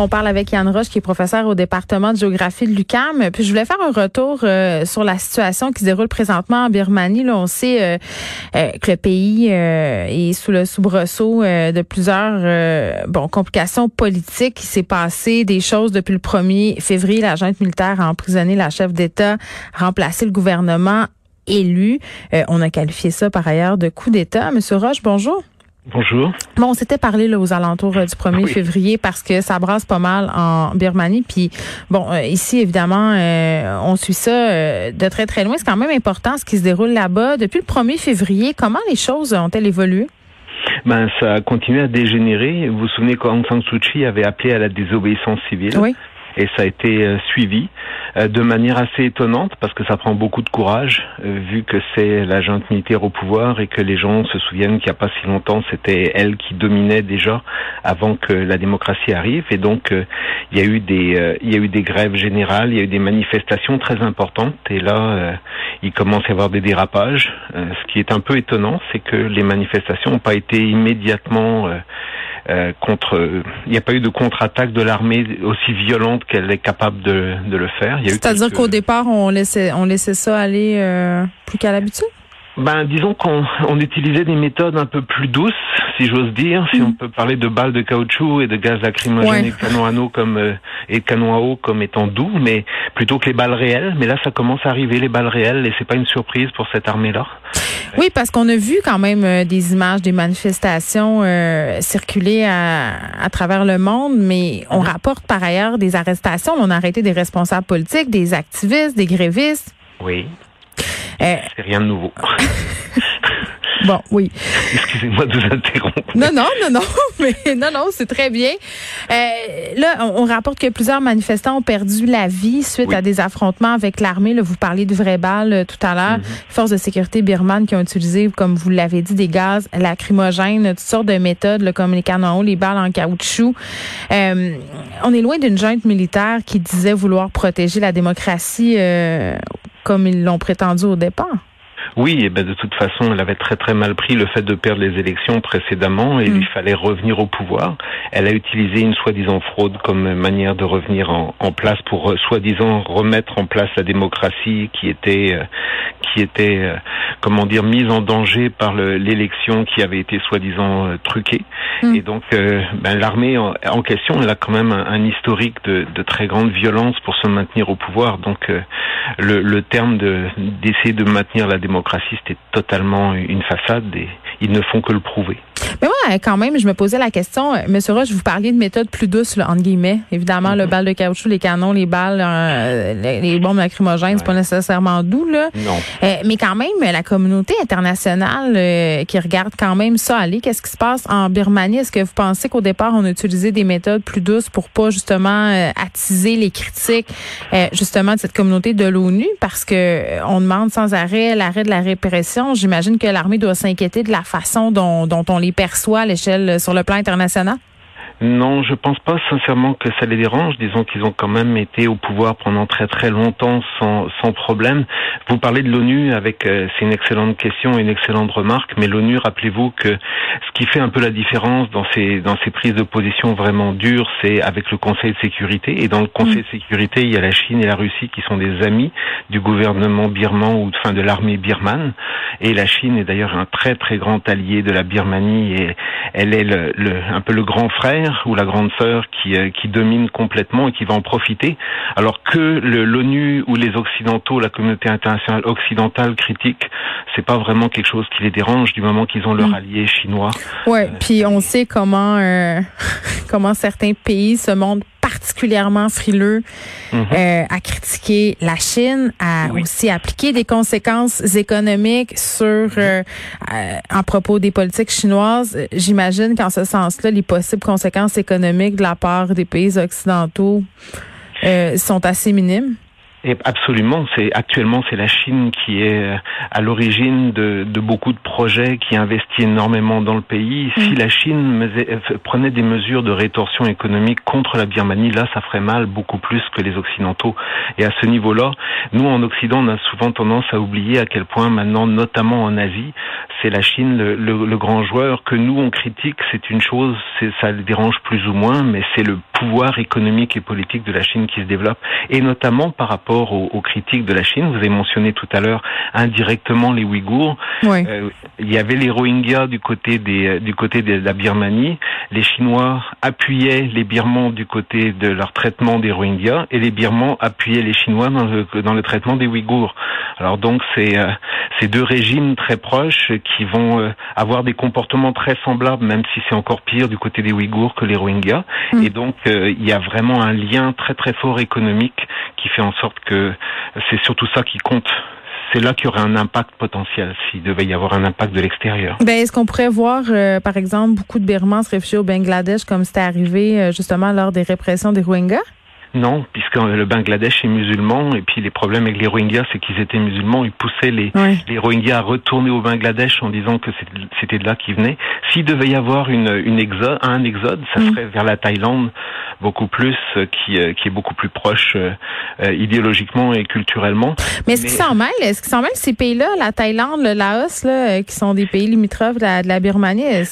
On parle avec Yann Roche, qui est professeur au département de géographie de l'UCAM. Puis je voulais faire un retour euh, sur la situation qui se déroule présentement en Birmanie. Là, on sait euh, euh, que le pays est sous le soubresaut de plusieurs bon complications politiques. Il s'est passé des choses depuis le 1er février. La junte militaire a emprisonné la chef d'État, remplacé le gouvernement élu. on a qualifié ça par ailleurs de coup d'État. Monsieur Roche, bonjour. Bonjour. Bon, on s'était parlé là, aux alentours euh, du 1er février parce que ça brasse pas mal en Birmanie. Puis, bon, euh, ici, évidemment, euh, on suit ça de très, très loin. C'est quand même important ce qui se déroule là-bas. Depuis le 1er février, comment les choses ont-elles évolué? Ben, ça a continué à dégénérer. Vous vous souvenez qu'Aung San Suu Kyi avait appelé à la désobéissance civile. Oui et ça a été euh, suivi euh, de manière assez étonnante parce que ça prend beaucoup de courage euh, vu que c'est la junte militaire au pouvoir et que les gens se souviennent qu'il n'y a pas si longtemps c'était elle qui dominait déjà avant que la démocratie arrive et donc il y a eu des il y a eu des grèves générales, il y a eu des manifestations très importantes et là il commence à y avoir des dérapages. ce qui est un peu étonnant, c'est que les manifestations n'ont pas été immédiatement euh, contre. Il n'y a pas eu de contre-attaque de l'armée aussi violente qu'elle est capable de, de le faire. C'est-à-dire qu'au départ, on laissait, on laissait ça aller euh, plus qu'à l'habitude? Ben, disons qu'on on utilisait des méthodes un peu plus douces, si j'ose dire, si on mm. peut parler de balles de caoutchouc et de gaz lacrymogène et de canons à eau comme euh, et canons à eau comme étant doux, mais plutôt que les balles réelles. Mais là, ça commence à arriver les balles réelles et c'est pas une surprise pour cette armée-là. Oui, parce qu'on a vu quand même euh, des images des manifestations euh, circuler à, à, travers le monde, mais on mm-hmm. rapporte par ailleurs des arrestations. On a arrêté des responsables politiques, des activistes, des grévistes. Oui. Euh, c'est rien de nouveau. Bon, oui. Excusez-moi de vous interrompre. Non, non, non, non, mais non, non, c'est très bien. Euh, là, on, rapporte que plusieurs manifestants ont perdu la vie suite à des affrontements avec l'armée. Là, vous parliez du vrai bal euh, tout à l'heure. Mm-hmm. Forces de sécurité birmanes qui ont utilisé, comme vous l'avez dit, des gaz lacrymogènes, toutes sortes de méthodes, comme les canons, les balles en caoutchouc. Euh, on est loin d'une junte militaire qui disait vouloir protéger la démocratie comme ils l'ont prétendu au départ. Oui, et ben de toute façon, elle avait très très mal pris le fait de perdre les élections précédemment et il mm. fallait revenir au pouvoir. Elle a utilisé une soi-disant fraude comme manière de revenir en, en place pour euh, soi-disant remettre en place la démocratie qui était euh, qui était euh, comment dire mise en danger par l'élection qui avait été soi-disant truquée. Mm. Et donc ben, l'armée en, question, elle a quand même un, historique de, de, très grande violence pour se maintenir au pouvoir. Donc le, le terme d'essayer de maintenir la démocratie démocratie, c'était totalement une façade et ils ne font que le prouver. Moi, quand même, je me posais la question, euh, Monsieur Roche, vous parliez de méthodes plus douces, là, entre guillemets. Évidemment, le mhm. bal de caoutchouc, les canons, les balles, euh, les, bombes lacrymogènes, c'est pas nécessairement doux, là. Non. Euh, mais quand même, la communauté internationale qui regarde quand même ça aller, qu'est-ce qui se passe en Birmanie? Est-ce que vous pensez qu'au départ, on a utilisé des méthodes plus douces pour pas justement attiser les critiques justement de cette communauté de l'ONU? Parce que on demande sans arrêt l'arrêt de la répression. J'imagine que l'armée doit s'inquiéter de la façon dont, dont on les perçoit à l'échelle sur le plan international? Non, je pense pas sincèrement que ça les dérange. Disons qu'ils ont quand même été au pouvoir pendant très très longtemps sans, sans problème. Vous parlez de l'ONU avec, euh, c'est une excellente question, une excellente remarque, mais l'ONU, rappelez-vous que ce qui fait un peu la différence dans ces, dans ces prises de position vraiment dures, c'est avec le Conseil de sécurité. Et dans le Conseil de sécurité, il y a la Chine et la Russie qui sont des amis du gouvernement birman ou enfin de l'armée birmane. Et la Chine est d'ailleurs un très très grand allié de la Birmanie et elle est le, le, un peu le grand frère ou la grande sœur qui, euh, qui domine complètement et qui va en profiter, alors que l'ONU ou les Occidentaux, la communauté internationale occidentale critique, c'est pas vraiment quelque chose qui les dérange du moment qu'ils ont leur mm. allié chinois. Ouais, euh, puis on sait comment euh, comment certains pays se montrent particulièrement frileux mhm. euh, à critiquer la Chine, à aussi appliquer des conséquences économiques sur euh, euh, en propos des politiques chinoises. J'imagine qu'en ce sens-là, les possibles conséquences économiques de la part des pays occidentaux sont assez minimes. Et absolument, c'est actuellement c'est la Chine qui est euh, à l'origine de, de, beaucoup de projets, qui investit énormément dans le pays. Si mm. la Chine euh, prenait des mesures de rétorsion économique contre la Birmanie, là, ça ferait mal beaucoup plus que les Occidentaux. Et à ce niveau-là, nous en Occident, on a souvent tendance à oublier à quel point maintenant, notamment en Asie, c'est la Chine le, le, le, grand joueur que nous on critique. C'est une chose, ça le dérange plus ou moins, mais c'est le pouvoir économique et politique de la Chine qui se développe, et notamment par rapport aux, critiques de la Chine. Vous avez mentionné tout à l'heure indirectement les Ouïghours. Euh, il y avait les Rohingyas du côté des euh, du côté de la Birmanie. Les Chinois appuyaient les Birmans du côté de leur traitement des Rohingyas et les Birmans appuyaient les Chinois dans le, dans le traitement des Ouïghours. Alors donc c'est euh, ces deux régimes très proches qui vont avoir des comportements très semblables, même si c'est encore pire du côté des Ouïghours que les Rohingyas. Mm. Et donc il y a vraiment un lien très très fort économique qui fait en sorte que c'est surtout ça qui compte c'est là qu'il y aurait un impact potentiel s'il devait y avoir un impact de l'extérieur. Ben, est-ce qu'on pourrait voir, euh, par exemple, beaucoup de Birmans se réfugier au Bangladesh comme c'était arrivé euh, justement lors des répressions des Rohingyas? Non, puisque le Bangladesh est musulman et puis les problèmes avec les Rohingyas, c'est qu'ils étaient musulmans. Ils poussaient les, les Rohingyas à retourner au Bangladesh en disant que c'était de là qu'ils venaient. S'il devait y avoir une, une exode, un exode, ça mm. serait vers la Thaïlande beaucoup plus, euh, qui, euh, qui est beaucoup plus proche euh, idéologiquement et culturellement. Mais est-ce qu'ils s'en mêlent? Est-ce qu'ils s'en mêlent ces pays-là, la Thaïlande, le Laos, là, qui sont des pays limitrophes de la, de la Birmanie?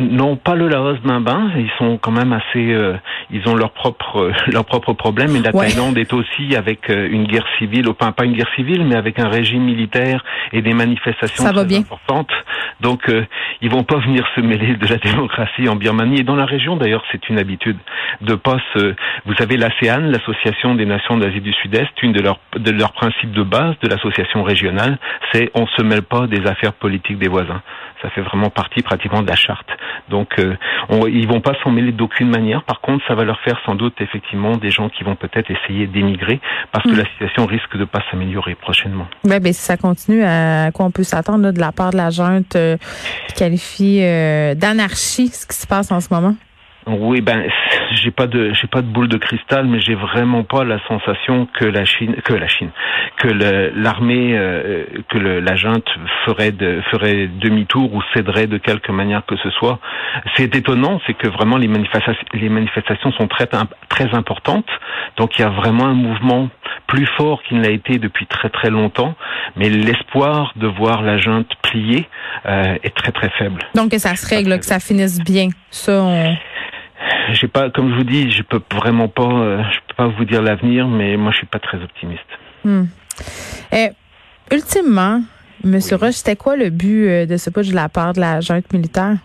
Non, pas le Laos Bimbin. Ils sont quand même assez. Euh, ils ont leurs propres euh, leurs propres problèmes. Et la Thaïlande est aussi avec euh, une guerre civile, enfin pas une guerre civile, mais avec un régime militaire et des manifestations très importantes. Donc ils vont pas venir se mêler de la démocratie en Birmanie et dans la région d'ailleurs c'est une habitude de pas se. Vous savez l'ASEAN, l'association des nations d'Asie du Sud-Est, une de leurs de leurs principes de base de l'association régionale, c'est on se mêle pas des affaires politiques des voisins. Ça fait vraiment partie pratiquement de la charte. Donc, euh, on, ils vont pas s'en mêler d'aucune manière. Par contre, ça va leur faire sans doute effectivement des gens qui vont peut-être essayer d'émigrer parce que mm. la situation risque de pas s'améliorer prochainement. Ben, ben, si ça continue, à quoi on peut s'attendre de la part de la junte euh, qui qualifie euh, d'anarchie ce qui se passe en ce moment? Oui, ben j'ai pas de j'ai pas de boule de cristal, mais j'ai vraiment pas la sensation que la Chine que la Chine que l'armée euh, que le, la junte ferait de, ferait demi-tour ou céderait de quelque manière que ce soit. C'est étonnant, c'est que vraiment les manifestations les manifestations sont très très importantes, donc il y a vraiment un mouvement plus fort qu'il ne l'a été depuis très très longtemps, mais l'espoir de voir la junte plier euh, est très très faible. Donc que ça se règle, que ça finisse bien, ça. On j'ai pas, comme je vous dis, je peux vraiment pas, euh, je peux pas vous dire l'avenir, mais moi je suis pas très optimiste. Hmm. Et, eh, ultimement, Monsieur Roche, c'était quoi le but euh, de ce putsch de la part de la junte militaire?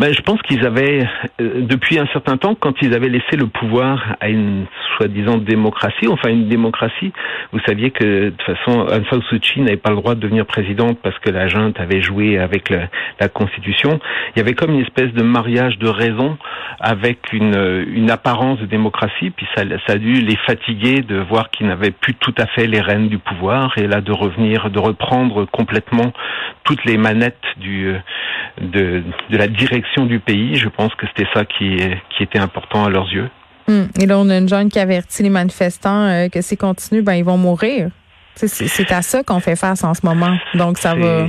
Ben, je pense qu'ils avaient, euh, depuis un certain temps, quand ils avaient laissé le pouvoir à une soi-disant démocratie, enfin une démocratie, vous saviez que de toute façon, Aung San Suu Kyi n'avait pas le droit de devenir présidente parce que la junte avait joué avec la, Constitution. Il y avait comme une espèce de mariage de raison avec une, une apparence de démocratie, puis ça, ça a dû les fatiguer de voir qu'ils n'avaient plus tout à fait les rênes du pouvoir, et là de revenir, de reprendre complètement toutes les manettes du, de, de la direction du pays. Je pense que c'était ça qui, qui était important à leurs yeux. Hmm. Et là, on a une jeune qui avertit les manifestants euh, que s'ils continuent, ben ils vont mourir. C'est à ça qu'on fait face en ce moment. Donc ça va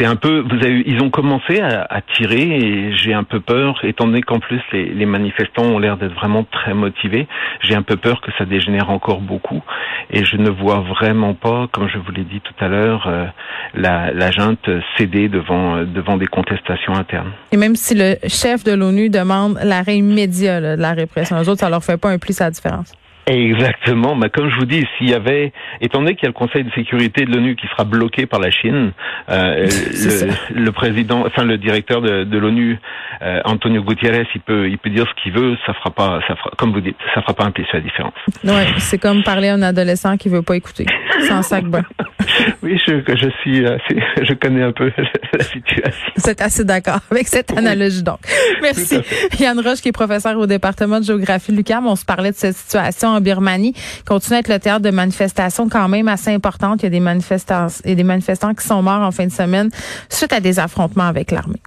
c'est un peu, vous avez, ils ont commencé à, à tirer et j'ai un peu peur, étant donné qu'en plus les, les, manifestants ont l'air d'être vraiment très motivés, j'ai un peu peur que ça dégénère encore beaucoup et je ne vois vraiment pas, comme je vous l'ai dit tout à l'heure, euh, la, la junte céder devant devant des contestations internes. Et même si le chef de l'ONU demande l'arrêt immédiat de la répression, les autres, ça leur fait pas un plus à différence. Exactement. Mais comme je vous dis, s'il y avait, étant donné qu'il y a le Conseil de sécurité de l'ONU qui sera bloqué par la Chine, euh, le, président, enfin le directeur de, de l'ONU, euh, Antonio Gutiérrez, il peut, il peut dire ce qu'il veut, ça fera pas, ça fera, comme vous dites, ça fera pas un la différence. Ouais, c'est comme parler à un adolescent qui veut pas écouter. Sans sac bas. oui, je, je suis, je connais un peu la situation. Vous êtes assez d'accord avec cette analogie donc. Merci. Yann Roche, qui est professeur au département de géographie de l'UQAM, on se parlait de cette situation Birmanie continue à être le théâtre de manifestations quand même assez importantes. Il y a des manifestants, et des manifestants qui sont morts en fin de semaine suite à des affrontements avec l'armée.